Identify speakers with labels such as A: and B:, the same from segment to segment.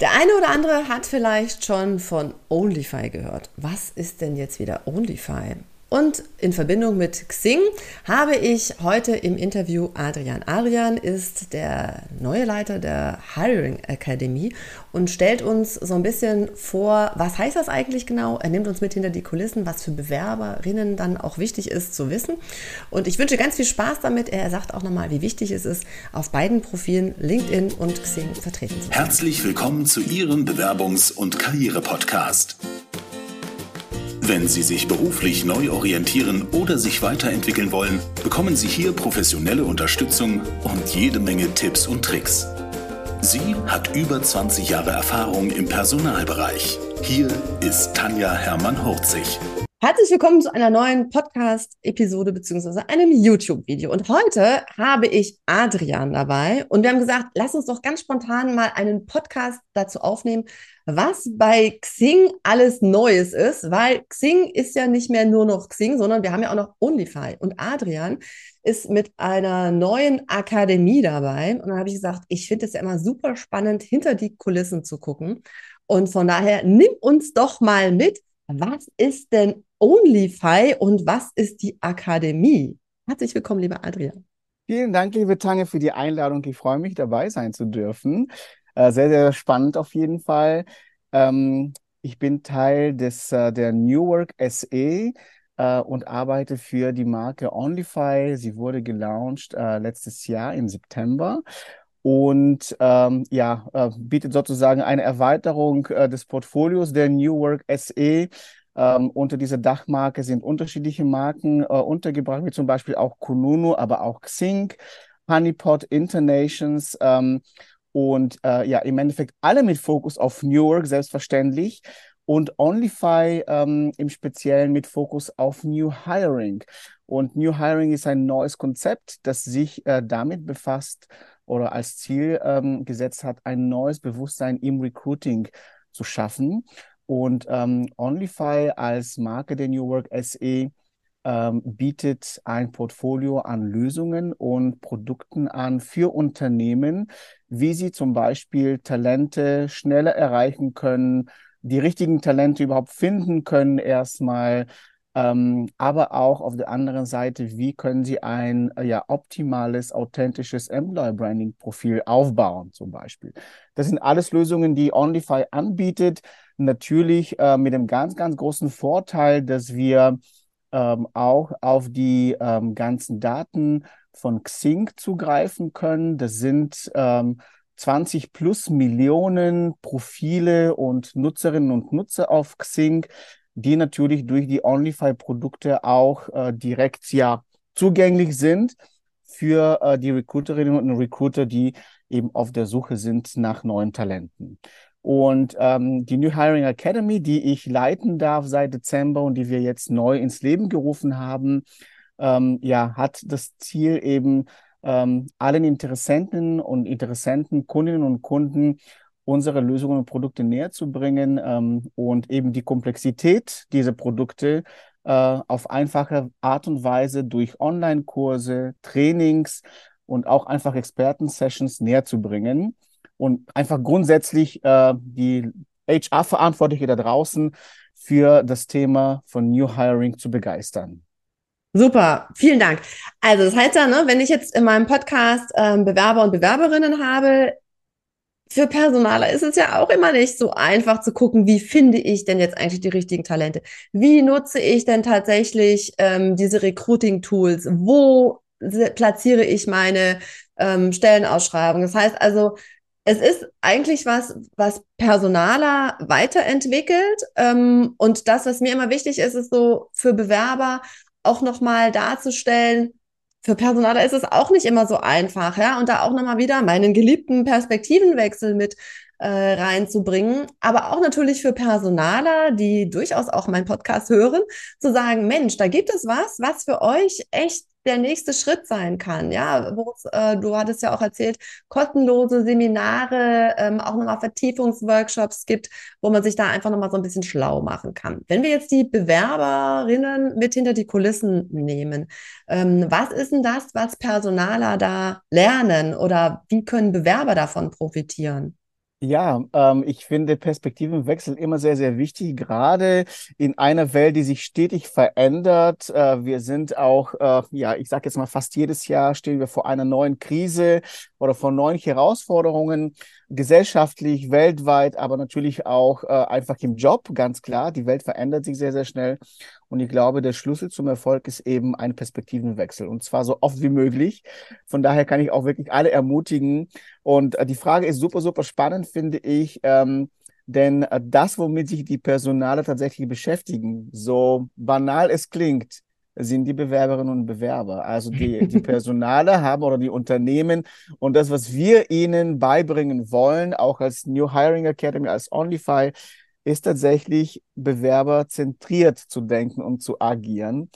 A: Der eine oder andere hat vielleicht schon von OnlyFi gehört. Was ist denn jetzt wieder OnlyFi? Und in Verbindung mit Xing habe ich heute im Interview Adrian. Adrian ist der neue Leiter der Hiring Academy und stellt uns so ein bisschen vor, was heißt das eigentlich genau? Er nimmt uns mit hinter die Kulissen, was für Bewerberinnen dann auch wichtig ist zu wissen. Und ich wünsche ganz viel Spaß damit. Er sagt auch nochmal, wie wichtig es ist, auf beiden Profilen LinkedIn und Xing vertreten zu sein.
B: Herzlich willkommen zu Ihrem Bewerbungs- und Karriere-Podcast. Wenn Sie sich beruflich neu orientieren oder sich weiterentwickeln wollen, bekommen Sie hier professionelle Unterstützung und jede Menge Tipps und Tricks. Sie hat über 20 Jahre Erfahrung im Personalbereich. Hier ist Tanja Hermann-Hurzig.
A: Herzlich willkommen zu einer neuen Podcast-Episode beziehungsweise einem YouTube-Video. Und heute habe ich Adrian dabei und wir haben gesagt, lass uns doch ganz spontan mal einen Podcast dazu aufnehmen, was bei Xing alles Neues ist, weil Xing ist ja nicht mehr nur noch Xing, sondern wir haben ja auch noch OnlyFi. Und Adrian ist mit einer neuen Akademie dabei. Und dann habe ich gesagt, ich finde es ja immer super spannend, hinter die Kulissen zu gucken. Und von daher, nimm uns doch mal mit. Was ist denn OnlyFi und was ist die Akademie? Herzlich willkommen, lieber Adrian.
C: Vielen Dank, liebe Tange, für die Einladung. Ich freue mich, dabei sein zu dürfen. Äh, sehr, sehr spannend auf jeden Fall. Ähm, ich bin Teil des, äh, der New Work SE äh, und arbeite für die Marke OnlyFi. Sie wurde gelauncht letztes Jahr im September und ähm, ja, bietet sozusagen eine Erweiterung des Portfolios der New Work SE. Ähm, unter dieser Dachmarke sind unterschiedliche Marken äh, untergebracht, wie zum Beispiel auch Kununu, aber auch Xing, Honeypot, Internations. Ähm, und äh, ja, im Endeffekt alle mit Fokus auf New York, selbstverständlich. Und OnlyFi ähm, im Speziellen mit Fokus auf New Hiring. Und New Hiring ist ein neues Konzept, das sich äh, damit befasst oder als Ziel ähm, gesetzt hat, ein neues Bewusstsein im Recruiting zu schaffen. Und ähm, OnlyFi als Marke der New Work SE ähm, bietet ein Portfolio an Lösungen und Produkten an für Unternehmen, wie sie zum Beispiel Talente schneller erreichen können, die richtigen Talente überhaupt finden können erstmal, ähm, aber auch auf der anderen Seite, wie können Sie ein ja, optimales, authentisches Employer Branding Profil aufbauen, zum Beispiel. Das sind alles Lösungen, die OnlyFi anbietet. Natürlich äh, mit dem ganz, ganz großen Vorteil, dass wir ähm, auch auf die ähm, ganzen Daten von Xing zugreifen können. Das sind ähm, 20 plus Millionen Profile und Nutzerinnen und Nutzer auf Xing, die natürlich durch die OnlyFi-Produkte auch äh, direkt ja zugänglich sind für äh, die Recruiterinnen und Recruiter, die eben auf der Suche sind nach neuen Talenten. Und ähm, die New Hiring Academy, die ich leiten darf seit Dezember und die wir jetzt neu ins Leben gerufen haben, ähm, ja, hat das Ziel eben ähm, allen Interessenten und Interessenten, Kundinnen und Kunden unsere Lösungen und Produkte näher zu bringen ähm, und eben die Komplexität dieser Produkte äh, auf einfache Art und Weise durch Online-Kurse, Trainings und auch einfach Experten-Sessions näher zu bringen und einfach grundsätzlich äh, die HR-Verantwortliche da draußen für das Thema von New Hiring zu begeistern.
A: Super, vielen Dank. Also das heißt ja, ne, wenn ich jetzt in meinem Podcast ähm, Bewerber und Bewerberinnen habe, für Personaler ist es ja auch immer nicht so einfach zu gucken, wie finde ich denn jetzt eigentlich die richtigen Talente? Wie nutze ich denn tatsächlich ähm, diese Recruiting-Tools? Wo platziere ich meine ähm, Stellenausschreibung? Das heißt also, es ist eigentlich was, was Personaler weiterentwickelt. Ähm, und das, was mir immer wichtig ist, ist so für Bewerber auch nochmal darzustellen, für Personaler ist es auch nicht immer so einfach, ja, und da auch nochmal wieder meinen geliebten Perspektivenwechsel mit äh, reinzubringen, aber auch natürlich für Personaler, die durchaus auch meinen Podcast hören, zu sagen, Mensch, da gibt es was, was für euch echt der nächste Schritt sein kann. Ja, äh, du hattest ja auch erzählt, kostenlose Seminare, ähm, auch nochmal Vertiefungsworkshops gibt, wo man sich da einfach nochmal so ein bisschen schlau machen kann. Wenn wir jetzt die Bewerberinnen mit hinter die Kulissen nehmen, ähm, was ist denn das, was Personaler da lernen oder wie können Bewerber davon profitieren?
C: Ja, ähm, ich finde Perspektivenwechsel immer sehr, sehr wichtig, gerade in einer Welt, die sich stetig verändert. Äh, wir sind auch, äh, ja, ich sage jetzt mal, fast jedes Jahr stehen wir vor einer neuen Krise oder vor neuen Herausforderungen, gesellschaftlich, weltweit, aber natürlich auch äh, einfach im Job, ganz klar. Die Welt verändert sich sehr, sehr schnell. Und ich glaube, der Schlüssel zum Erfolg ist eben ein Perspektivenwechsel und zwar so oft wie möglich. Von daher kann ich auch wirklich alle ermutigen. Und äh, die Frage ist super, super spannend, finde ich. Ähm, denn äh, das, womit sich die Personale tatsächlich beschäftigen, so banal es klingt, sind die Bewerberinnen und Bewerber. Also die, die Personale haben oder die Unternehmen und das, was wir ihnen beibringen wollen, auch als New Hiring Academy, als OnlyFi, ist tatsächlich bewerberzentriert zu denken und zu agieren.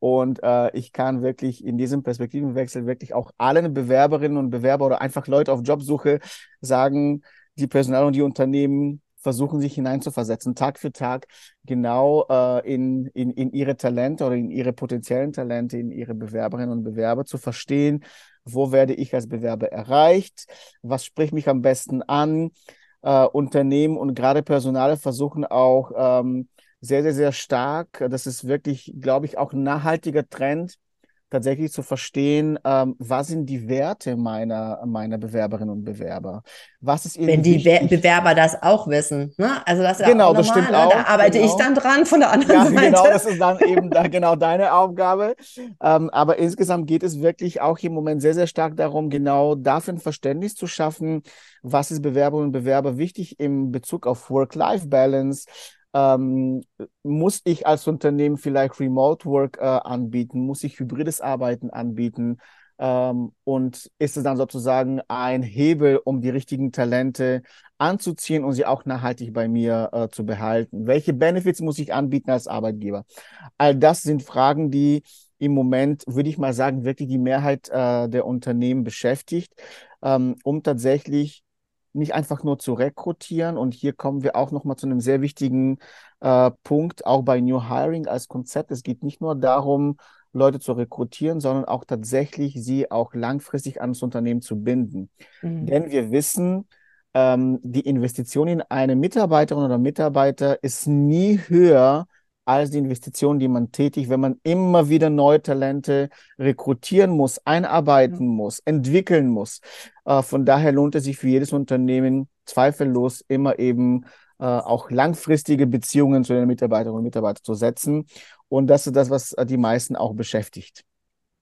C: Und äh, ich kann wirklich in diesem Perspektivenwechsel wirklich auch allen Bewerberinnen und Bewerber oder einfach Leute auf Jobsuche sagen, die Personal- und die Unternehmen versuchen sich hineinzuversetzen, Tag für Tag genau äh, in, in, in ihre Talente oder in ihre potenziellen Talente, in ihre Bewerberinnen und Bewerber zu verstehen, wo werde ich als Bewerber erreicht, was spricht mich am besten an, äh, Unternehmen und gerade Personale versuchen auch ähm, sehr, sehr, sehr stark, das ist wirklich, glaube ich, auch ein nachhaltiger Trend, tatsächlich zu verstehen, ähm, was sind die Werte meiner, meiner Bewerberinnen und Bewerber? Was ist
A: Wenn die
C: wichtig?
A: Bewerber das auch wissen, ne? Also das ist
C: genau,
A: ja auch
C: normal,
A: das ne?
C: auch,
A: Da arbeite
C: genau.
A: ich dann dran von der anderen
C: ja,
A: Seite.
C: Genau, das ist dann eben da, genau deine Aufgabe. Ähm, aber insgesamt geht es wirklich auch im Moment sehr, sehr stark darum, genau dafür ein Verständnis zu schaffen, was ist Bewerberinnen und Bewerber wichtig im Bezug auf Work-Life-Balance, ähm, muss ich als Unternehmen vielleicht Remote Work äh, anbieten? Muss ich hybrides Arbeiten anbieten? Ähm, und ist es dann sozusagen ein Hebel, um die richtigen Talente anzuziehen und sie auch nachhaltig bei mir äh, zu behalten? Welche Benefits muss ich anbieten als Arbeitgeber? All das sind Fragen, die im Moment, würde ich mal sagen, wirklich die Mehrheit äh, der Unternehmen beschäftigt, ähm, um tatsächlich nicht einfach nur zu rekrutieren. Und hier kommen wir auch nochmal zu einem sehr wichtigen äh, Punkt, auch bei New Hiring als Konzept. Es geht nicht nur darum, Leute zu rekrutieren, sondern auch tatsächlich sie auch langfristig ans Unternehmen zu binden. Mhm. Denn wir wissen, ähm, die Investition in eine Mitarbeiterin oder Mitarbeiter ist nie höher als die Investition, die man tätigt, wenn man immer wieder neue Talente rekrutieren muss, einarbeiten mhm. muss, entwickeln muss. Äh, von daher lohnt es sich für jedes Unternehmen zweifellos immer eben äh, auch langfristige Beziehungen zu den Mitarbeiterinnen und Mitarbeitern zu setzen. Und das ist das, was die meisten auch beschäftigt.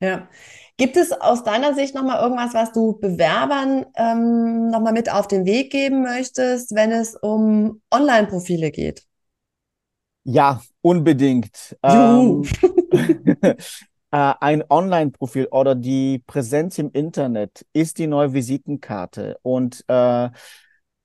A: Ja. Gibt es aus deiner Sicht nochmal irgendwas, was du Bewerbern ähm, nochmal mit auf den Weg geben möchtest, wenn es um Online-Profile geht?
C: Ja, unbedingt. Ähm, äh, ein Online-Profil oder die Präsenz im Internet ist die neue Visitenkarte. Und äh,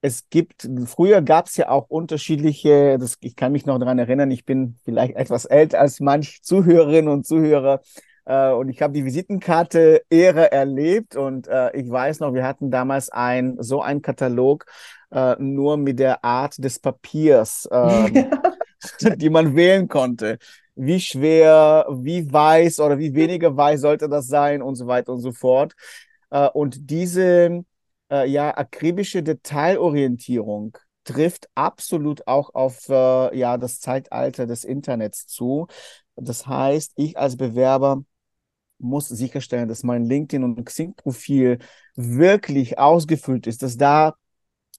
C: es gibt, früher gab es ja auch unterschiedliche, das, ich kann mich noch daran erinnern, ich bin vielleicht etwas älter als manch Zuhörerinnen und Zuhörer. Äh, und ich habe die Visitenkarte Ehre erlebt und äh, ich weiß noch, wir hatten damals ein so ein Katalog äh, nur mit der Art des Papiers. Ja. die man wählen konnte. Wie schwer, wie weiß oder wie weniger weiß sollte das sein und so weiter und so fort. Äh, und diese äh, ja, akribische Detailorientierung trifft absolut auch auf äh, ja, das Zeitalter des Internets zu. Das heißt, ich als Bewerber muss sicherstellen, dass mein LinkedIn und Xing-Profil wirklich ausgefüllt ist, dass da,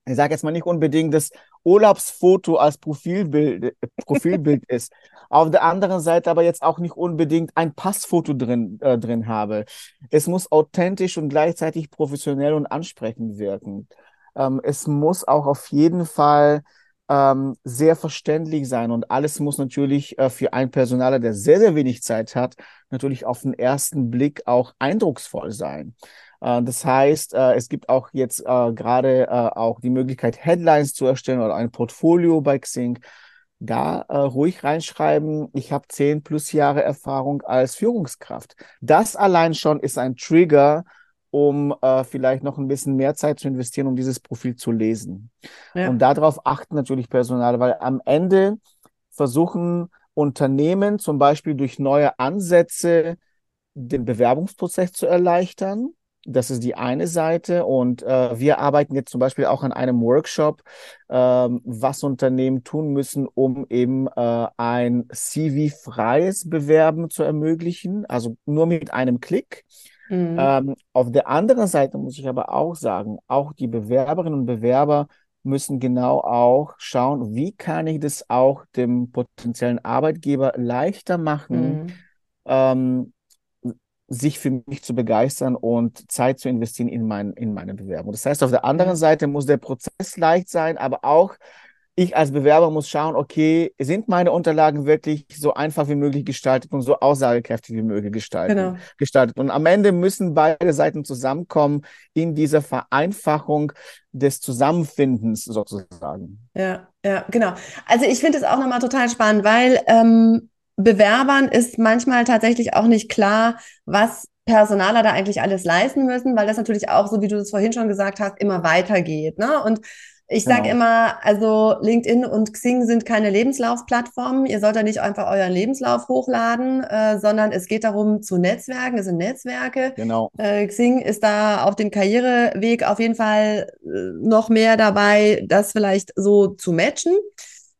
C: ich sage jetzt mal nicht unbedingt das Urlaubsfoto als Profilbild, Profilbild ist. Auf der anderen Seite aber jetzt auch nicht unbedingt ein Passfoto drin, äh, drin habe. Es muss authentisch und gleichzeitig professionell und ansprechend wirken. Ähm, es muss auch auf jeden Fall ähm, sehr verständlich sein und alles muss natürlich äh, für einen Personaler, der sehr, sehr wenig Zeit hat, natürlich auf den ersten Blick auch eindrucksvoll sein. Äh, das heißt, äh, es gibt auch jetzt äh, gerade auch die Möglichkeit, Headlines zu erstellen oder ein Portfolio bei Xing. Da ruhig reinschreiben, ich habe zehn plus Jahre Erfahrung als Führungskraft. Das allein schon ist ein Trigger, um äh, vielleicht noch ein bisschen mehr Zeit zu investieren, um dieses Profil zu lesen. Ja. Und darauf achten natürlich Personal, weil am Ende versuchen Unternehmen zum Beispiel durch neue Ansätze den Bewerbungsprozess zu erleichtern Das ist die eine Seite. Und äh, wir arbeiten jetzt zum Beispiel auch an einem Workshop, äh, was Unternehmen tun müssen, um eben äh, ein CV-freies Bewerben zu ermöglichen. Also nur mit einem Klick. Mhm. Ähm, auf der anderen Seite muss ich aber auch sagen, auch die Bewerberinnen und Bewerber müssen genau auch schauen, wie kann ich das auch dem potenziellen Arbeitgeber leichter machen, mhm. ähm, sich für mich zu begeistern und Zeit zu investieren in, mein, in meine Bewerbung. Das heißt, auf der anderen Seite muss der Prozess leicht sein, aber auch ich als Bewerber muss schauen, okay, sind meine Unterlagen wirklich so einfach wie möglich gestaltet und so aussagekräftig wie möglich gestaltet, genau. gestaltet. Und am Ende müssen beide Seiten zusammenkommen in dieser Vereinfachung des Zusammenfindens sozusagen.
A: Ja, ja, genau. Also ich finde es auch nochmal total spannend, weil ähm, Bewerbern ist manchmal tatsächlich auch nicht klar, was Personaler da eigentlich alles leisten müssen, weil das natürlich auch, so wie du es vorhin schon gesagt hast, immer weitergeht. Ne? Und ich sage genau. immer, also LinkedIn und Xing sind keine Lebenslaufplattformen. Ihr sollt da nicht einfach euren Lebenslauf hochladen, äh, sondern es geht darum zu Netzwerken. Es sind Netzwerke.
C: Genau.
A: Äh, Xing ist da auf dem Karriereweg auf jeden Fall äh, noch mehr dabei, das vielleicht so zu matchen.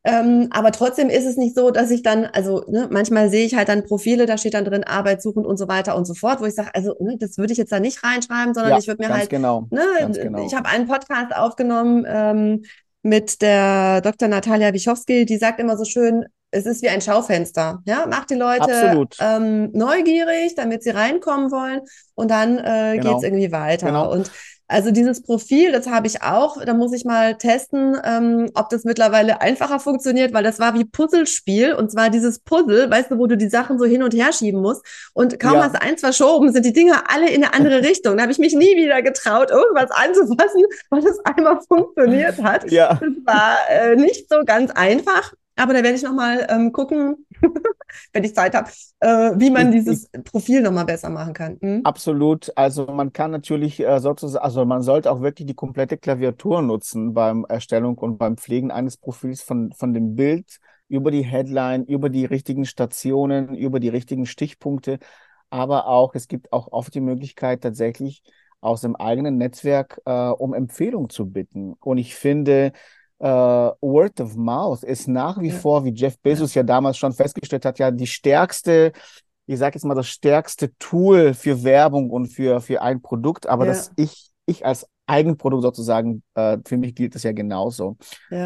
A: Ähm, aber trotzdem ist es nicht so, dass ich dann, also ne, manchmal sehe ich halt dann Profile, da steht dann drin Arbeit suchen und so weiter und so fort, wo ich sage, also ne, das würde ich jetzt da nicht reinschreiben, sondern ja, ich würde mir halt,
C: genau,
A: ne, genau. ich habe einen Podcast aufgenommen ähm, mit der Dr. Natalia Wichowski, die sagt immer so schön, es ist wie ein Schaufenster. Ja, macht die Leute ähm, neugierig, damit sie reinkommen wollen und dann äh, genau. geht es irgendwie weiter. Genau. Und also dieses Profil, das habe ich auch. Da muss ich mal testen, ähm, ob das mittlerweile einfacher funktioniert, weil das war wie Puzzlespiel. Und zwar dieses Puzzle, weißt du, wo du die Sachen so hin und her schieben musst. Und kaum ja. hast du eins verschoben, sind die Dinger alle in eine andere Richtung. Da habe ich mich nie wieder getraut, irgendwas anzufassen, weil das einmal funktioniert hat.
C: Ja.
A: Das war äh, nicht so ganz einfach. Aber da werde ich nochmal ähm, gucken, wenn ich Zeit habe, äh, wie man dieses Profil nochmal besser machen kann. Hm?
C: Absolut. Also man kann natürlich äh, sozusagen, also man sollte auch wirklich die komplette Klaviatur nutzen beim Erstellung und beim Pflegen eines Profils von, von dem Bild über die Headline, über die richtigen Stationen, über die richtigen Stichpunkte. Aber auch, es gibt auch oft die Möglichkeit, tatsächlich aus dem eigenen Netzwerk äh, um Empfehlung zu bitten. Und ich finde, äh, Word of Mouth ist nach wie ja. vor, wie Jeff Bezos ja. ja damals schon festgestellt hat, ja die stärkste, ich sage jetzt mal das stärkste Tool für Werbung und für, für ein Produkt, aber ja. dass ich, ich als Eigenprodukt sozusagen, äh, für mich gilt das ja genauso.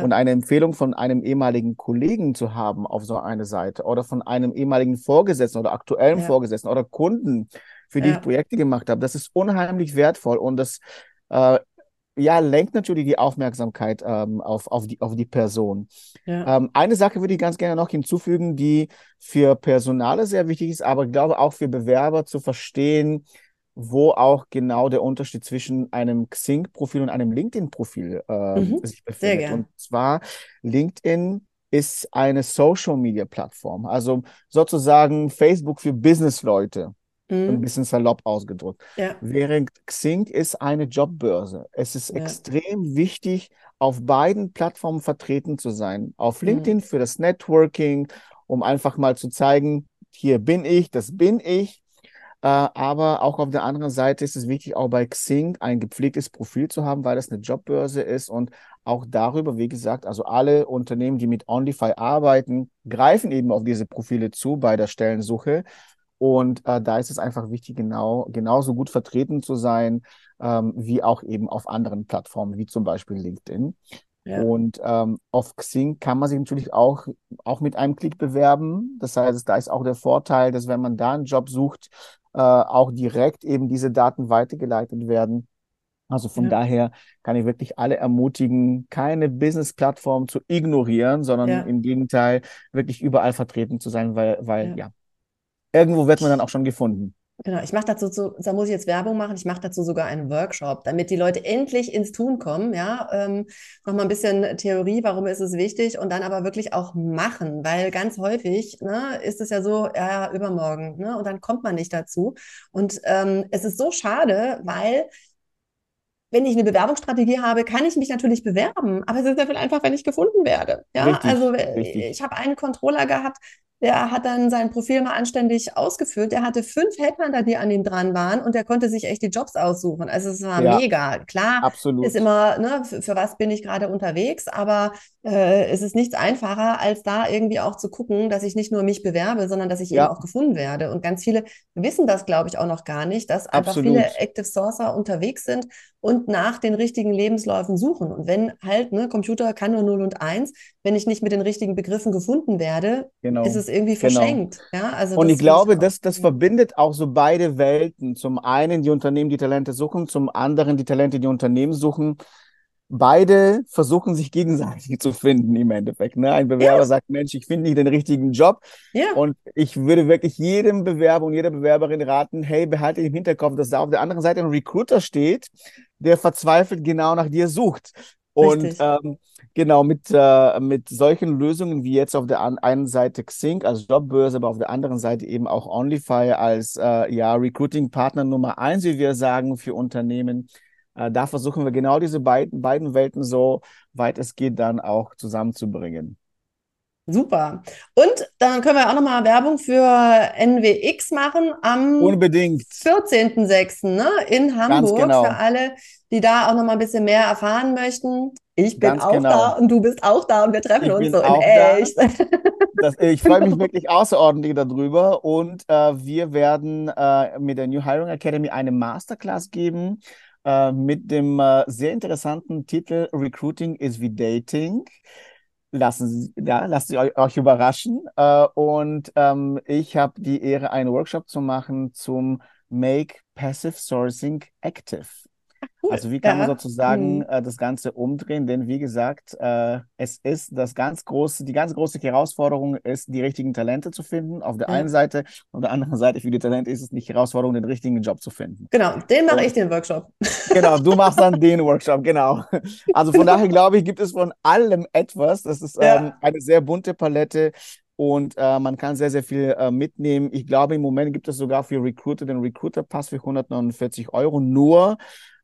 C: Und eine Empfehlung von einem ehemaligen Kollegen zu haben auf so eine Seite oder von einem ehemaligen Vorgesetzten oder aktuellen. Vorgesetzten oder Kunden, für die ich Projekte gemacht habe, das ist unheimlich wertvoll und das äh, ja, lenkt natürlich die Aufmerksamkeit ähm, auf, auf, die, auf die Person. Ja. Ähm, eine Sache würde ich ganz gerne noch hinzufügen, die für Personale sehr wichtig ist, aber ich glaube auch für Bewerber zu verstehen, wo auch genau der Unterschied zwischen einem Xing-Profil und einem LinkedIn-Profil äh, mhm. sich befindet. Und zwar LinkedIn ist eine Social-Media-Plattform, also sozusagen Facebook für Business-Leute. Mhm. Ein bisschen salopp ausgedrückt. Ja. Während Xing ist eine Jobbörse. Es ist ja. extrem wichtig, auf beiden Plattformen vertreten zu sein. Auf mhm. LinkedIn mhm. für das Networking, um einfach mal zu zeigen, hier bin ich, das bin ich. Äh, aber auch auf der anderen Seite ist es wichtig, auch bei Xing ein gepflegtes Profil zu haben, weil das eine Jobbörse ist und auch darüber, wie gesagt, also alle Unternehmen, die mit OnlyFi arbeiten, greifen eben auf diese Profile zu bei der Stellensuche und äh, da ist es einfach wichtig, genau, genauso gut vertreten zu sein, ähm, wie auch eben auf anderen Plattformen, wie zum Beispiel LinkedIn. Ja. Und ähm, auf Xing kann man sich natürlich auch, auch mit einem Klick bewerben. Das heißt, da ist auch der Vorteil, dass wenn man da einen Job sucht, äh, auch direkt eben diese Daten weitergeleitet werden. Also von ja. daher kann ich wirklich alle ermutigen, keine Business-Plattform zu ignorieren, sondern ja. im Gegenteil wirklich überall vertreten zu sein, weil, weil ja, irgendwo wird man dann auch schon gefunden.
A: Genau, ich mache dazu, so, da muss ich jetzt Werbung machen, ich mache dazu sogar einen Workshop, damit die Leute endlich ins Tun kommen, ja, ähm, nochmal ein bisschen Theorie, warum ist es wichtig und dann aber wirklich auch machen, weil ganz häufig ne, ist es ja so, ja, übermorgen, ne, und dann kommt man nicht dazu und ähm, es ist so schade, weil wenn ich eine Bewerbungsstrategie habe, kann ich mich natürlich bewerben, aber es ist ja viel einfach, wenn ich gefunden werde. Ja, richtig, also richtig. ich habe einen Controller gehabt, der hat dann sein Profil mal anständig ausgefüllt. Der hatte fünf Headhunter, die an ihm dran waren und der konnte sich echt die Jobs aussuchen. Also es war
C: Ja,
A: mega. Klar
C: absolut.
A: ist immer, ne, für, für was bin ich gerade unterwegs, aber äh, es ist nichts einfacher, als da irgendwie auch zu gucken, dass ich nicht nur mich bewerbe, sondern dass ich eben
C: Ja,
A: auch gefunden werde. Und ganz viele wissen das, glaube ich, auch noch gar nicht, dass einfach viele
C: absolut.
A: Active Sourcer unterwegs sind und nach den richtigen Lebensläufen suchen. Und wenn halt, ne, Computer kann nur 0 und 1, wenn ich nicht mit den richtigen Begriffen gefunden werde, ist
C: Genau,
A: es irgendwie
C: genau.
A: verschenkt. Ja, also
C: Und ich
A: ich
C: glaube,
A: auch.
C: das, das verbindet auch so beide Welten. Zum einen die Unternehmen, die Talente suchen, zum anderen die Talente, die Unternehmen suchen. Beide versuchen sich gegenseitig zu finden im Endeffekt. Ne? Ein Bewerber
A: Ja,
C: sagt, Mensch, ich finde nicht den richtigen Job.
A: ja,
C: Und ich würde wirklich jedem Bewerber und jeder Bewerberin raten, hey, behalte im Hinterkopf, dass da auf der anderen Seite ein Recruiter steht, der verzweifelt genau nach dir sucht. Und ähm, genau mit, äh, mit solchen Lösungen wie jetzt auf der einen Seite Xing als Jobbörse, aber auf der anderen Seite eben auch OnlyFy als äh, ja, Recruiting-Partner Nummer eins, wie wir sagen, für Unternehmen. Äh, da versuchen wir genau diese beiden, beiden Welten so weit es geht dann auch zusammenzubringen.
A: Super. Und dann können wir auch nochmal Werbung für NWX machen am
C: Unbedingt,
A: 14.06. Ne, in Hamburg für
C: genau,
A: alle, die da auch nochmal ein bisschen mehr erfahren möchten. Ich bin
C: ganz
A: auch da
C: genau.
A: und du bist auch da und wir treffen
C: Ich
A: uns so in
C: da.
A: echt.
C: Das, ich freue mich wirklich außerordentlich darüber und äh, wir werden äh, mit der New Hiring Academy eine Masterclass geben äh, mit dem äh, sehr interessanten Titel Recruiting is wie Dating. Lassen Sie, ja, Sie euch, euch überraschen. Äh, und ähm, ich habe die Ehre, einen Workshop zu machen zum Make Passive Sourcing Active.
A: Cool.
C: Also wie kann man
A: Ja.
C: sozusagen
A: Hm.
C: äh, das Ganze umdrehen? Denn wie gesagt, äh, es ist das ganz große, die ganz große Herausforderung ist, die richtigen Talente zu finden. Auf der einen
A: Ja.
C: Seite, auf der anderen Seite für die Talente ist es nicht die Herausforderung, den richtigen Job zu finden.
A: Genau, den mache ich den Workshop.
C: genau, du machst dann den Workshop, genau. Also von daher glaube ich, gibt es von allem etwas. Das ist ähm,
A: Ja.
C: eine sehr bunte Palette. Und äh, man kann sehr, sehr viel äh, mitnehmen. Ich glaube, im Moment gibt es sogar für Recruiter den Recruiter-Pass für 149 Euro nur.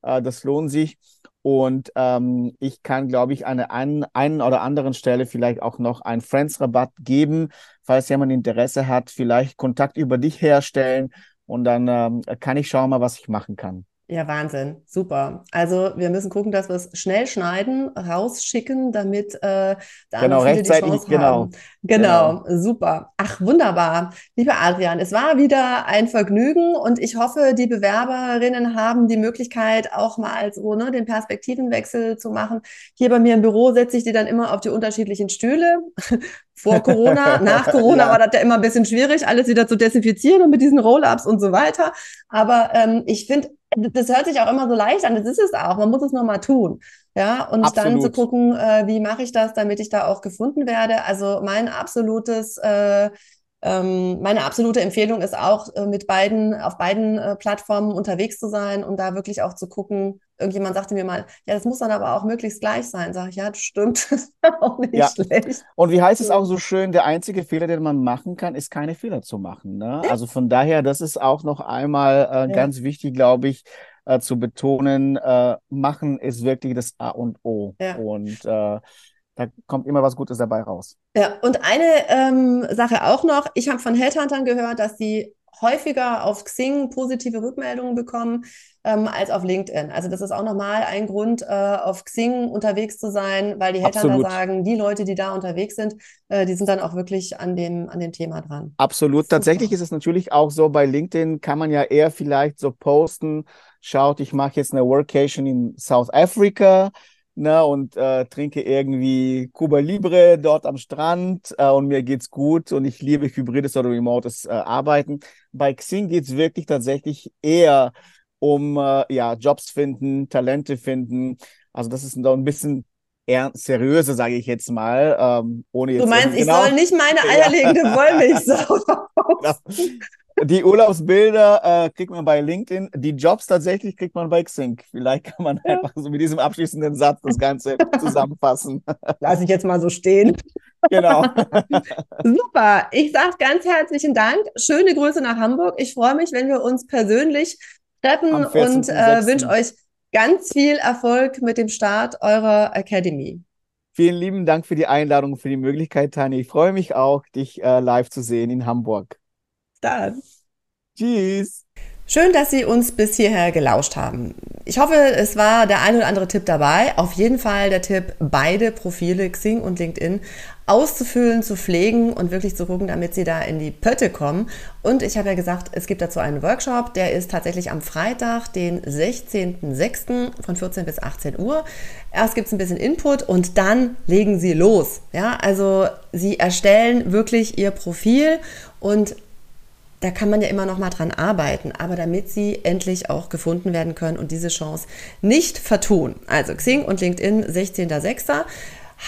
C: Äh, das lohnt sich. Und ähm, ich kann, glaube ich, an der einen, einen oder anderen Stelle vielleicht auch noch einen Friends-Rabatt geben, falls jemand Interesse hat, vielleicht Kontakt über dich herstellen. Und dann ähm, kann ich schauen mal, was ich machen kann.
A: Ja, Wahnsinn. Super. Also wir müssen gucken, dass wir es schnell schneiden, rausschicken, damit äh, da
C: Genau,
A: viele die
C: rechtzeitig,
A: Chance
C: genau,
A: haben.
C: genau.
A: Genau, super. Ach, wunderbar. Lieber Adrian, es war wieder ein Vergnügen und ich hoffe, die Bewerberinnen haben die Möglichkeit, auch mal so, ne, den Perspektivenwechsel zu machen. Hier bei mir im Büro setze ich die dann immer auf die unterschiedlichen Stühle. Vor Corona, nach Corona war
C: Ja,
A: das ja immer ein bisschen schwierig, alles wieder zu desinfizieren und mit diesen Roll-ups und so weiter. Aber ähm, ich finde, das hört sich auch immer so leicht an. Das ist es auch. Man muss es nur mal tun. Ja, und dann zu
C: absolut.
A: gucken, äh, wie mache ich das, damit ich da auch gefunden werde. Also mein absolutes, äh, ähm, meine absolute Empfehlung ist auch, äh, mit beiden, auf beiden äh, Plattformen unterwegs zu sein und da wirklich auch zu gucken. Irgendjemand sagte mir mal, ja, das muss dann aber auch möglichst gleich sein. Sag ich, ja, das stimmt. Das ist auch nicht
C: Ja.
A: schlecht.
C: Und wie heißt es auch so schön, der einzige Fehler, den man machen kann, ist keine Fehler zu machen. Ne?
A: Ja,
C: Also von daher, das ist auch noch einmal äh, ganz wichtig, glaube ich, äh, zu betonen, äh, machen ist wirklich das A und O.
A: ja.
C: Und äh, da kommt immer was Gutes dabei raus.
A: Ja, und eine ähm, Sache auch noch, ich habe von Headhuntern gehört, dass sie häufiger auf Xing positive Rückmeldungen bekommen ähm, als auf LinkedIn. Also das ist auch nochmal ein Grund, äh, auf Xing unterwegs zu sein, weil die
C: Absolut.
A: sagen, die Leute, die da unterwegs sind, äh, die sind dann auch wirklich an dem, an dem Thema dran.
C: Absolut. Tatsächlich
A: Super.
C: ist es natürlich auch so, bei LinkedIn kann man ja eher vielleicht so posten, schaut, ich mache jetzt eine Workation in South Africa, ne, und äh, trinke irgendwie Cuba Libre dort am Strand äh, und mir geht's gut und ich liebe hybrides oder remotes äh, Arbeiten. Bei Xing geht's wirklich tatsächlich eher um äh, ja, Jobs finden, Talente finden. Also das ist doch ein bisschen eher seriöser, sage ich jetzt mal, ähm, ohne
A: Du
C: jetzt
A: meinst,
C: irgendwie
A: ich
C: genau.
A: soll nicht meine eierlegende Wollmilchsau
C: Genau. Die Urlaubsbilder äh, kriegt man bei LinkedIn, die Jobs tatsächlich kriegt man bei Xing. Vielleicht kann man
A: Ja.
C: einfach so mit diesem abschließenden Satz das Ganze zusammenfassen.
A: Lass ich jetzt mal so stehen.
C: Genau.
A: Super. Ich sage ganz herzlichen Dank. Schöne Grüße nach Hamburg. Ich freue mich, wenn wir uns persönlich treffen und äh,
C: 14.06..
A: wünsche euch ganz viel Erfolg mit dem Start eurer Academy.
C: Vielen lieben Dank für die Einladung, für die Möglichkeit, Tanja. Ich freue mich auch, dich äh, live zu sehen in Hamburg.
A: Dann.
C: Tschüss.
A: Schön, dass Sie uns bis hierher gelauscht haben. Ich hoffe, es war der ein oder andere Tipp dabei. Auf jeden Fall der Tipp, beide Profile Xing und LinkedIn auszufüllen, zu pflegen und wirklich zu gucken, damit Sie da in die Pötte kommen. Und ich habe ja gesagt, es gibt dazu einen Workshop, der ist tatsächlich am Freitag, den 16.06. von 14 bis 18 Uhr. Erst gibt es ein bisschen Input und dann legen Sie los. Ja, also Sie erstellen wirklich Ihr Profil und da kann man ja immer noch mal dran arbeiten, aber damit sie endlich auch gefunden werden können und diese Chance nicht vertun. Also Xing und LinkedIn 16.06.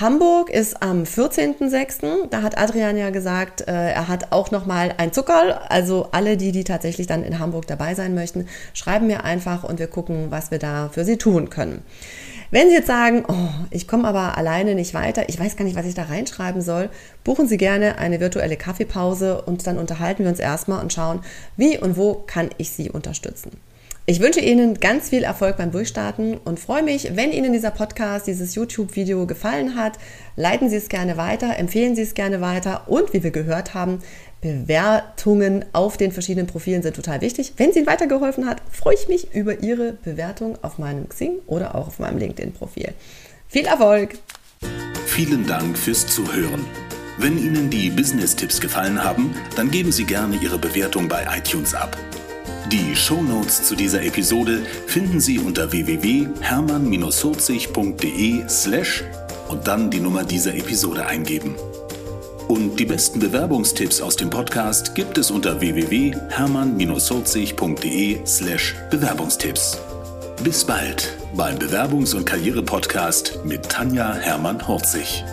A: Hamburg ist am 14.06. Da hat Adrian ja gesagt, äh, er hat auch noch mal ein Zuckerl. Also alle die, die tatsächlich dann in Hamburg dabei sein möchten, schreiben mir einfach und wir gucken, was wir da für sie tun können. Wenn Sie jetzt sagen, oh, ich komme aber alleine nicht weiter, ich weiß gar nicht, was ich da reinschreiben soll, buchen Sie gerne eine virtuelle Kaffeepause und dann unterhalten wir uns erstmal und schauen, wie und wo kann ich Sie unterstützen. Ich wünsche Ihnen ganz viel Erfolg beim Durchstarten und freue mich, wenn Ihnen dieser Podcast, dieses YouTube-Video gefallen hat. Leiten Sie es gerne weiter, empfehlen Sie es gerne weiter und wie wir gehört haben, Bewertungen auf den verschiedenen Profilen sind total wichtig. Wenn sie Ihnen weitergeholfen hat, freue ich mich über Ihre Bewertung auf meinem Xing oder auch auf meinem LinkedIn-Profil. Viel Erfolg!
B: Vielen Dank fürs Zuhören. Wenn Ihnen die Business-Tipps gefallen haben, dann geben Sie gerne Ihre Bewertung bei iTunes ab. Die Shownotes zu dieser Episode finden Sie unter www.hermann-40.de slash und dann die Nummer dieser Episode eingeben. Und die besten Bewerbungstipps aus dem Podcast gibt es unter www.hermann-40.de slash Bewerbungstipps. Bis bald beim Bewerbungs- und Karriere-Podcast mit Tanja Hermann-Horzig.